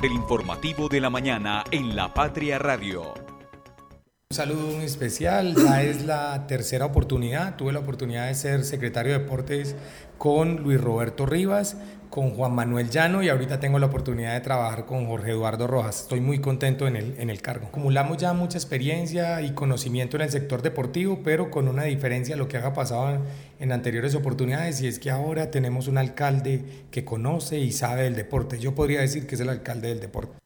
del informativo de la mañana en La Patria Radio. Saludo muy especial, ya es la tercera oportunidad, tuve la oportunidad de ser secretario de Deportes con Luis Roberto Rivas, con Juan Manuel Llano y ahorita tengo la oportunidad de trabajar con Jorge Eduardo Rojas. Estoy muy contento en el, en el cargo. Acumulamos ya mucha experiencia y conocimiento en el sector deportivo, pero con una diferencia a lo que haga pasado en anteriores oportunidades y es que ahora tenemos un alcalde que conoce y sabe del deporte. Yo podría decir que es el alcalde del deporte.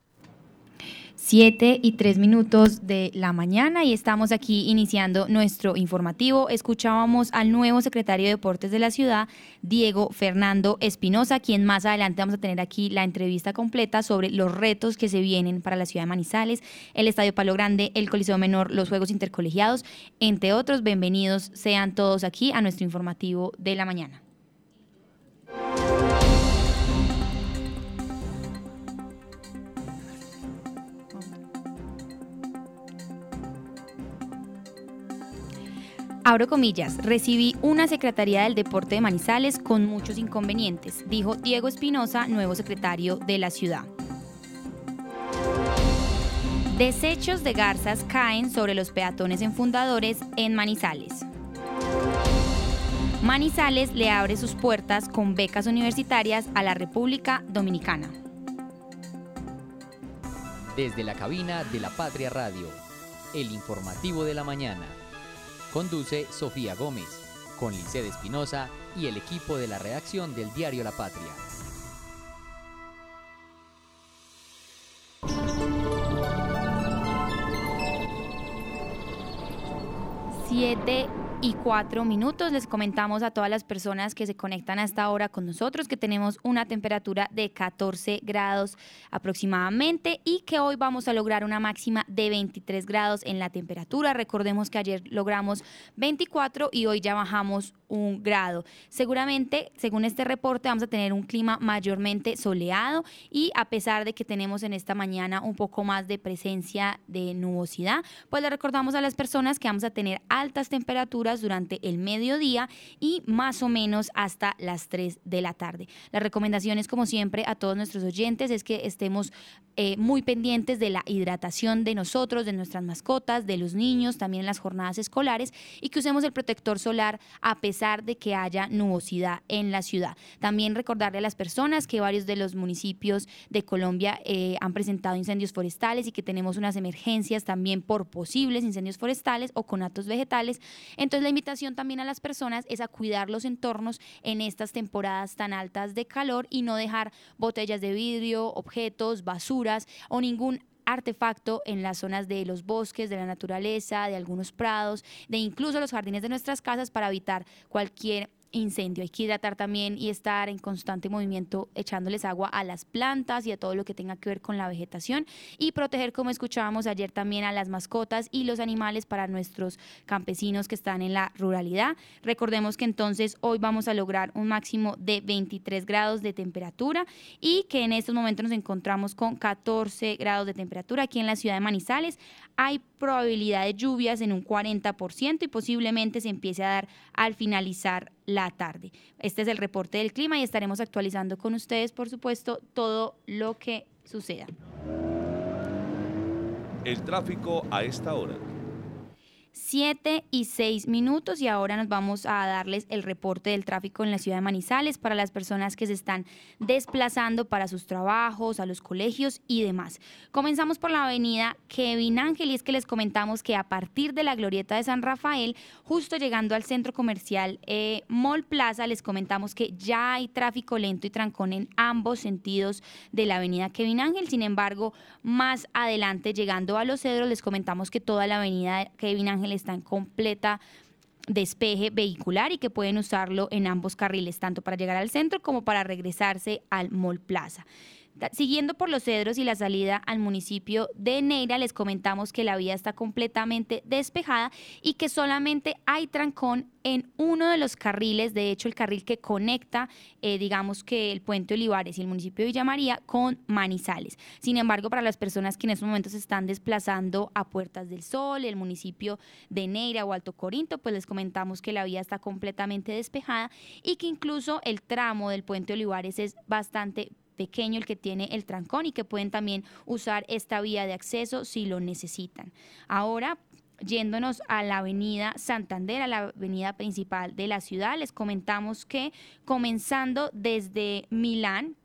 7 y 3 minutos de la mañana y estamos aquí iniciando nuestro informativo. Escuchábamos al nuevo secretario de Deportes de la ciudad, Diego Fernando Espinosa, quien más adelante vamos a tener aquí la entrevista completa sobre los retos que se vienen para la ciudad de Manizales, el Estadio Palo Grande, el Coliseo Menor, los Juegos Intercolegiados, entre otros. Bienvenidos sean todos aquí a nuestro informativo de la mañana. Abro comillas, recibí una Secretaría del Deporte de Manizales con muchos inconvenientes, dijo Diego Espinosa, nuevo secretario de la ciudad. Desechos de garzas caen sobre los peatones en fundadores en Manizales. Manizales le abre sus puertas con becas universitarias a la República Dominicana. Desde la cabina de la Patria Radio, el informativo de la mañana. Conduce Sofía Gómez, con Lice Espinosa y el equipo de la redacción del diario La Patria. Siete y cuatro minutos. Les comentamos a todas las personas que se conectan a esta hora con nosotros que tenemos una temperatura de 14 grados aproximadamente y que hoy vamos a lograr una máxima de 23 grados en la temperatura. Recordemos que ayer logramos 24 y hoy ya bajamos un grado. Seguramente, según este reporte, vamos a tener un clima mayormente soleado y a pesar de que tenemos en esta mañana un poco más de presencia de nubosidad, pues le recordamos a las personas que vamos a tener altas temperaturas durante el mediodía y más o menos hasta las 3 de la tarde. Las recomendaciones, como siempre, a todos nuestros oyentes es que estemos eh, muy pendientes de la hidratación de nosotros, de nuestras mascotas, de los niños, también en las jornadas escolares y que usemos el protector solar a pesar de que haya nubosidad en la ciudad. También recordarle a las personas que varios de los municipios de Colombia eh, han presentado incendios forestales y que tenemos unas emergencias también por posibles incendios forestales o conatos vegetales. Entonces la invitación también a las personas es a cuidar los entornos en estas temporadas tan altas de calor y no dejar botellas de vidrio, objetos, basura o ningún artefacto en las zonas de los bosques, de la naturaleza, de algunos prados, de incluso los jardines de nuestras casas para evitar cualquier incendio. Hay que hidratar también y estar en constante movimiento echándoles agua a las plantas y a todo lo que tenga que ver con la vegetación y proteger, como escuchábamos ayer, también a las mascotas y los animales para nuestros campesinos que están en la ruralidad. Recordemos que entonces hoy vamos a lograr un máximo de 23 grados de temperatura y que en estos momentos nos encontramos con 14 grados de temperatura aquí en la ciudad de Manizales. Hay probabilidad de lluvias en un 40% y posiblemente se empiece a dar al finalizar la tarde. Este es el reporte del clima y estaremos actualizando con ustedes, por supuesto, todo lo que suceda. El tráfico a esta hora. 7 y 6 minutos y ahora nos vamos a darles el reporte del tráfico en la ciudad de Manizales para las personas que se están desplazando para sus trabajos, a los colegios y demás. Comenzamos por la avenida Kevin Ángel y es que les comentamos que a partir de la glorieta de San Rafael, justo llegando al centro comercial eh, Mall Plaza, les comentamos que ya hay tráfico lento y trancón en ambos sentidos de la avenida Kevin Ángel. Sin embargo, más adelante llegando a Los Cedros, les comentamos que toda la avenida Kevin Ángel está en completa despeje vehicular y que pueden usarlo en ambos carriles, tanto para llegar al centro como para regresarse al Mall Plaza. Siguiendo por los cedros y la salida al municipio de Neira, les comentamos que la vía está completamente despejada y que solamente hay trancón en uno de los carriles, de hecho el carril que conecta, eh, digamos que el puente Olivares y el municipio de Villa María con Manizales. Sin embargo, para las personas que en estos momentos se están desplazando a Puertas del Sol, el municipio de Neira o Alto Corinto, pues les comentamos que la vía está completamente despejada y que incluso el tramo del puente Olivares es bastante pequeño el que tiene el trancón y que pueden también usar esta vía de acceso si lo necesitan. Ahora, yéndonos a la avenida Santander, a la avenida principal de la ciudad, les comentamos que comenzando desde Milán,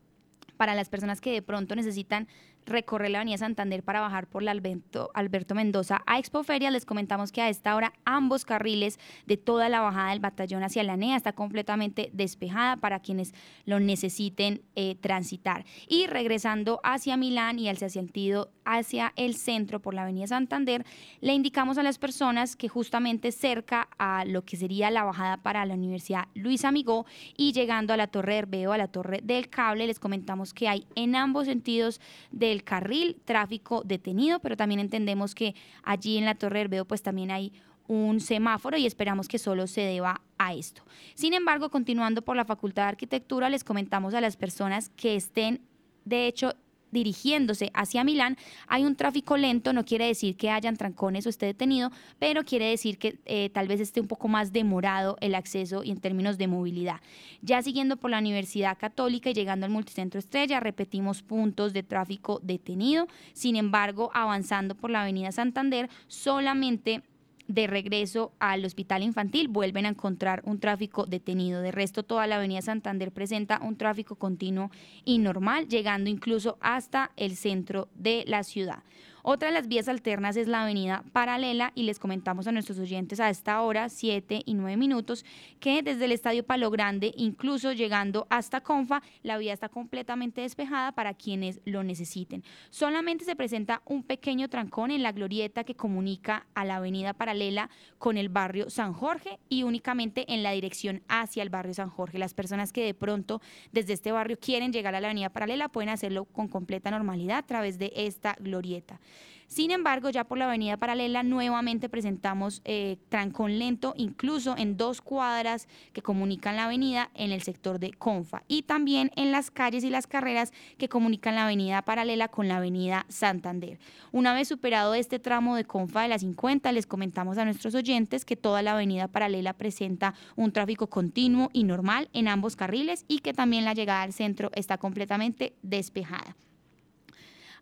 para las personas que de pronto necesitan recorrer la avenida Santander para bajar por la Alberto, Alberto Mendoza a Expoferia. Les comentamos que a esta hora ambos carriles de toda la bajada del batallón hacia la NEA está completamente despejada para quienes lo necesiten eh, transitar. Y regresando hacia Milán y hacia sentido hacia el centro por la avenida Santander, le indicamos a las personas que justamente cerca a lo que sería la bajada para la Universidad Luis Amigó y llegando a la Torre Herbeo, a la Torre del Cable, les comentamos que hay en ambos sentidos del carril, tráfico detenido, pero también entendemos que allí en la Torre Herbeo pues también hay un semáforo y esperamos que solo se deba a esto. Sin embargo, continuando por la Facultad de Arquitectura, les comentamos a las personas que estén de hecho dirigiéndose hacia Milán, hay un tráfico lento, no quiere decir que hayan trancones o esté detenido, pero quiere decir que eh, tal vez esté un poco más demorado el acceso y en términos de movilidad. Ya siguiendo por la Universidad Católica y llegando al Multicentro Estrella, repetimos puntos de tráfico detenido, sin embargo, avanzando por la Avenida Santander, solamente de regreso al hospital infantil vuelven a encontrar un tráfico detenido. De resto, toda la avenida Santander presenta un tráfico continuo y normal, llegando incluso hasta el centro de la ciudad. Otra de las vías alternas es la avenida paralela y les comentamos a nuestros oyentes a esta hora, 7 y 9 minutos, que desde el Estadio Palo Grande, incluso llegando hasta Confa, la vía está completamente despejada para quienes lo necesiten. Solamente se presenta un pequeño trancón en la glorieta que comunica a la avenida paralela con el barrio San Jorge y únicamente en la dirección hacia el barrio San Jorge. Las personas que de pronto desde este barrio quieren llegar a la avenida paralela pueden hacerlo con completa normalidad a través de esta glorieta. Sin embargo, ya por la avenida paralela nuevamente presentamos eh, trancón lento, incluso en dos cuadras que comunican la avenida en el sector de Confa y también en las calles y las carreras que comunican la avenida paralela con la avenida Santander. Una vez superado este tramo de Confa de la 50, les comentamos a nuestros oyentes que toda la avenida paralela presenta un tráfico continuo y normal en ambos carriles y que también la llegada al centro está completamente despejada.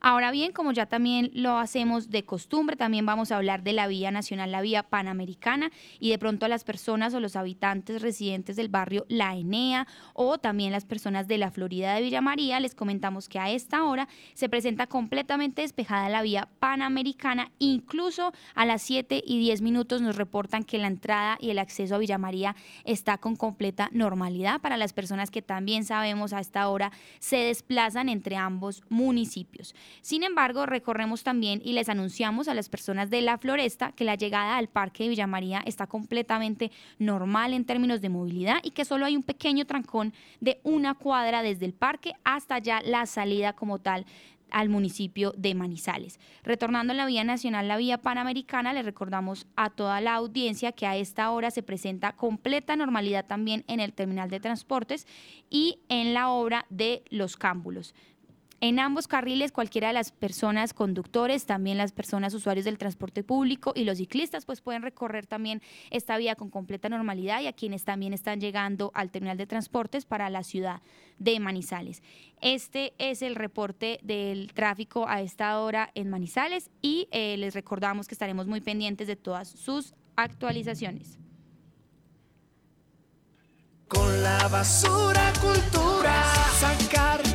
Ahora bien, como ya también lo hacemos de costumbre, también vamos a hablar de la vía nacional, la vía panamericana, y de pronto a las personas o los habitantes residentes del barrio La Enea o también las personas de la Florida de Villa María, les comentamos que a esta hora se presenta completamente despejada la vía panamericana, incluso a las 7 y 10 minutos nos reportan que la entrada y el acceso a Villa María está con completa normalidad para las personas que también sabemos a esta hora se desplazan entre ambos municipios. Sin embargo, recorremos también y les anunciamos a las personas de la floresta que la llegada al Parque de Villa María está completamente normal en términos de movilidad y que solo hay un pequeño trancón de una cuadra desde el parque hasta ya la salida como tal al municipio de Manizales. Retornando a la vía nacional, la vía panamericana, le recordamos a toda la audiencia que a esta hora se presenta completa normalidad también en el terminal de transportes y en la obra de los cámbulos. En ambos carriles, cualquiera de las personas conductores, también las personas usuarios del transporte público y los ciclistas, pues pueden recorrer también esta vía con completa normalidad y a quienes también están llegando al terminal de transportes para la ciudad de Manizales. Este es el reporte del tráfico a esta hora en Manizales y eh, les recordamos que estaremos muy pendientes de todas sus actualizaciones. Con la basura cultura, sacar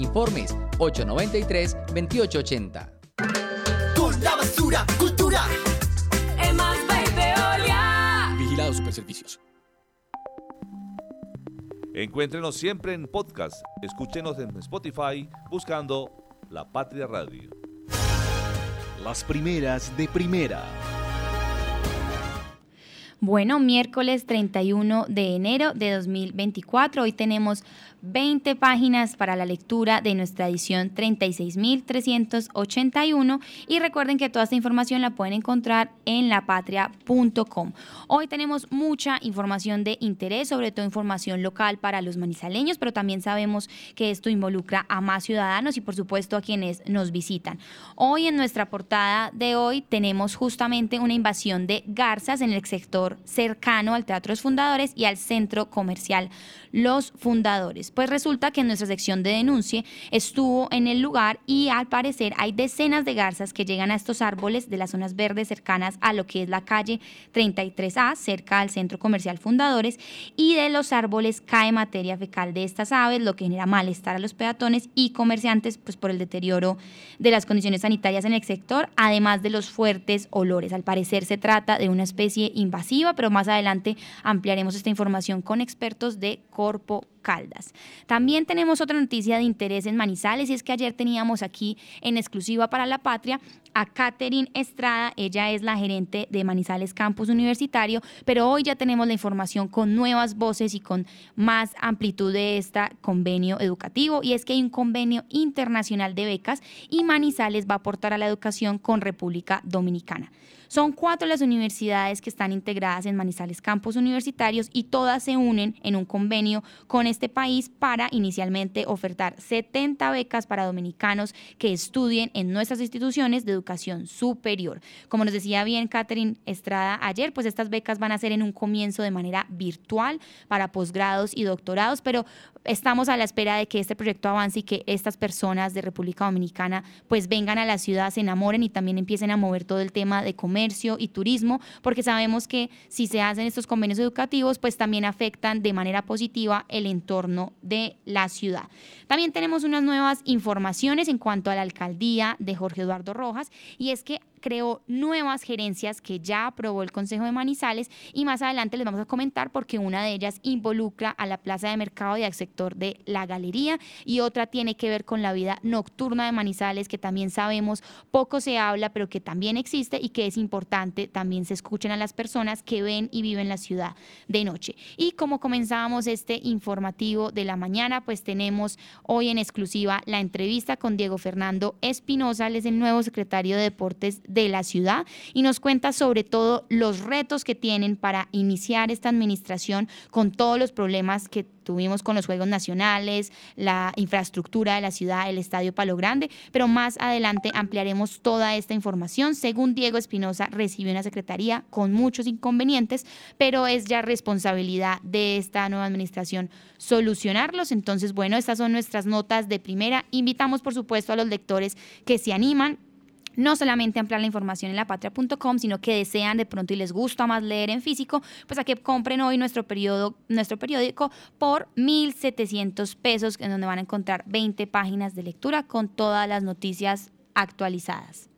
Informes 893-2880. Con la basura cultura. Super Servicios. Encuéntrenos siempre en podcast. Escúchenos en Spotify buscando La Patria Radio. Las primeras de primera. Bueno, miércoles 31 de enero de 2024. Hoy tenemos 20 páginas para la lectura de nuestra edición 36.381 y recuerden que toda esta información la pueden encontrar en lapatria.com. Hoy tenemos mucha información de interés, sobre todo información local para los manizaleños, pero también sabemos que esto involucra a más ciudadanos y por supuesto a quienes nos visitan. Hoy en nuestra portada de hoy tenemos justamente una invasión de garzas en el sector cercano al Teatro los Fundadores y al centro comercial Los Fundadores. Pues resulta que nuestra sección de denuncie estuvo en el lugar y al parecer hay decenas de garzas que llegan a estos árboles de las zonas verdes cercanas a lo que es la calle 33A, cerca al centro comercial Fundadores, y de los árboles cae materia fecal de estas aves, lo que genera malestar a los peatones y comerciantes pues por el deterioro de las condiciones sanitarias en el sector, además de los fuertes olores. Al parecer se trata de una especie invasiva, pero más adelante ampliaremos esta información con expertos de Corpo Caldas. También tenemos otra noticia de interés en Manizales y es que ayer teníamos aquí en exclusiva para la patria a Catherine Estrada, ella es la gerente de Manizales Campus Universitario, pero hoy ya tenemos la información con nuevas voces y con más amplitud de este convenio educativo y es que hay un convenio internacional de becas y Manizales va a aportar a la educación con República Dominicana. Son cuatro las universidades que están integradas en Manizales Campus Universitarios y todas se unen en un convenio con este país para inicialmente ofertar 70 becas para dominicanos que estudien en nuestras instituciones de educación superior. Como nos decía bien Catherine Estrada ayer, pues estas becas van a ser en un comienzo de manera virtual para posgrados y doctorados, pero estamos a la espera de que este proyecto avance y que estas personas de República Dominicana pues vengan a la ciudad, se enamoren y también empiecen a mover todo el tema de comercio y turismo, porque sabemos que si se hacen estos convenios educativos pues también afectan de manera positiva el entorno de la ciudad. También tenemos unas nuevas informaciones en cuanto a la alcaldía de Jorge Eduardo Rojas y es que creó nuevas gerencias que ya aprobó el Consejo de Manizales y más adelante les vamos a comentar porque una de ellas involucra a la plaza de mercado y al sector de la galería y otra tiene que ver con la vida nocturna de Manizales que también sabemos poco se habla pero que también existe y que es importante también se escuchen a las personas que ven y viven la ciudad de noche. Y como comenzábamos este informativo de la mañana pues tenemos hoy en exclusiva la entrevista con Diego Fernando Espinosa, él es el nuevo secretario de Deportes de la ciudad y nos cuenta sobre todo los retos que tienen para iniciar esta administración con todos los problemas que tuvimos con los Juegos Nacionales, la infraestructura de la ciudad, el Estadio Palo Grande, pero más adelante ampliaremos toda esta información. Según Diego Espinosa, recibió una secretaría con muchos inconvenientes, pero es ya responsabilidad de esta nueva administración solucionarlos. Entonces, bueno, estas son nuestras notas de primera. Invitamos, por supuesto, a los lectores que se animan no solamente ampliar la información en lapatria.com, sino que desean de pronto y les gusta más leer en físico, pues a que compren hoy nuestro, periodo, nuestro periódico por 1.700 pesos, en donde van a encontrar 20 páginas de lectura con todas las noticias actualizadas.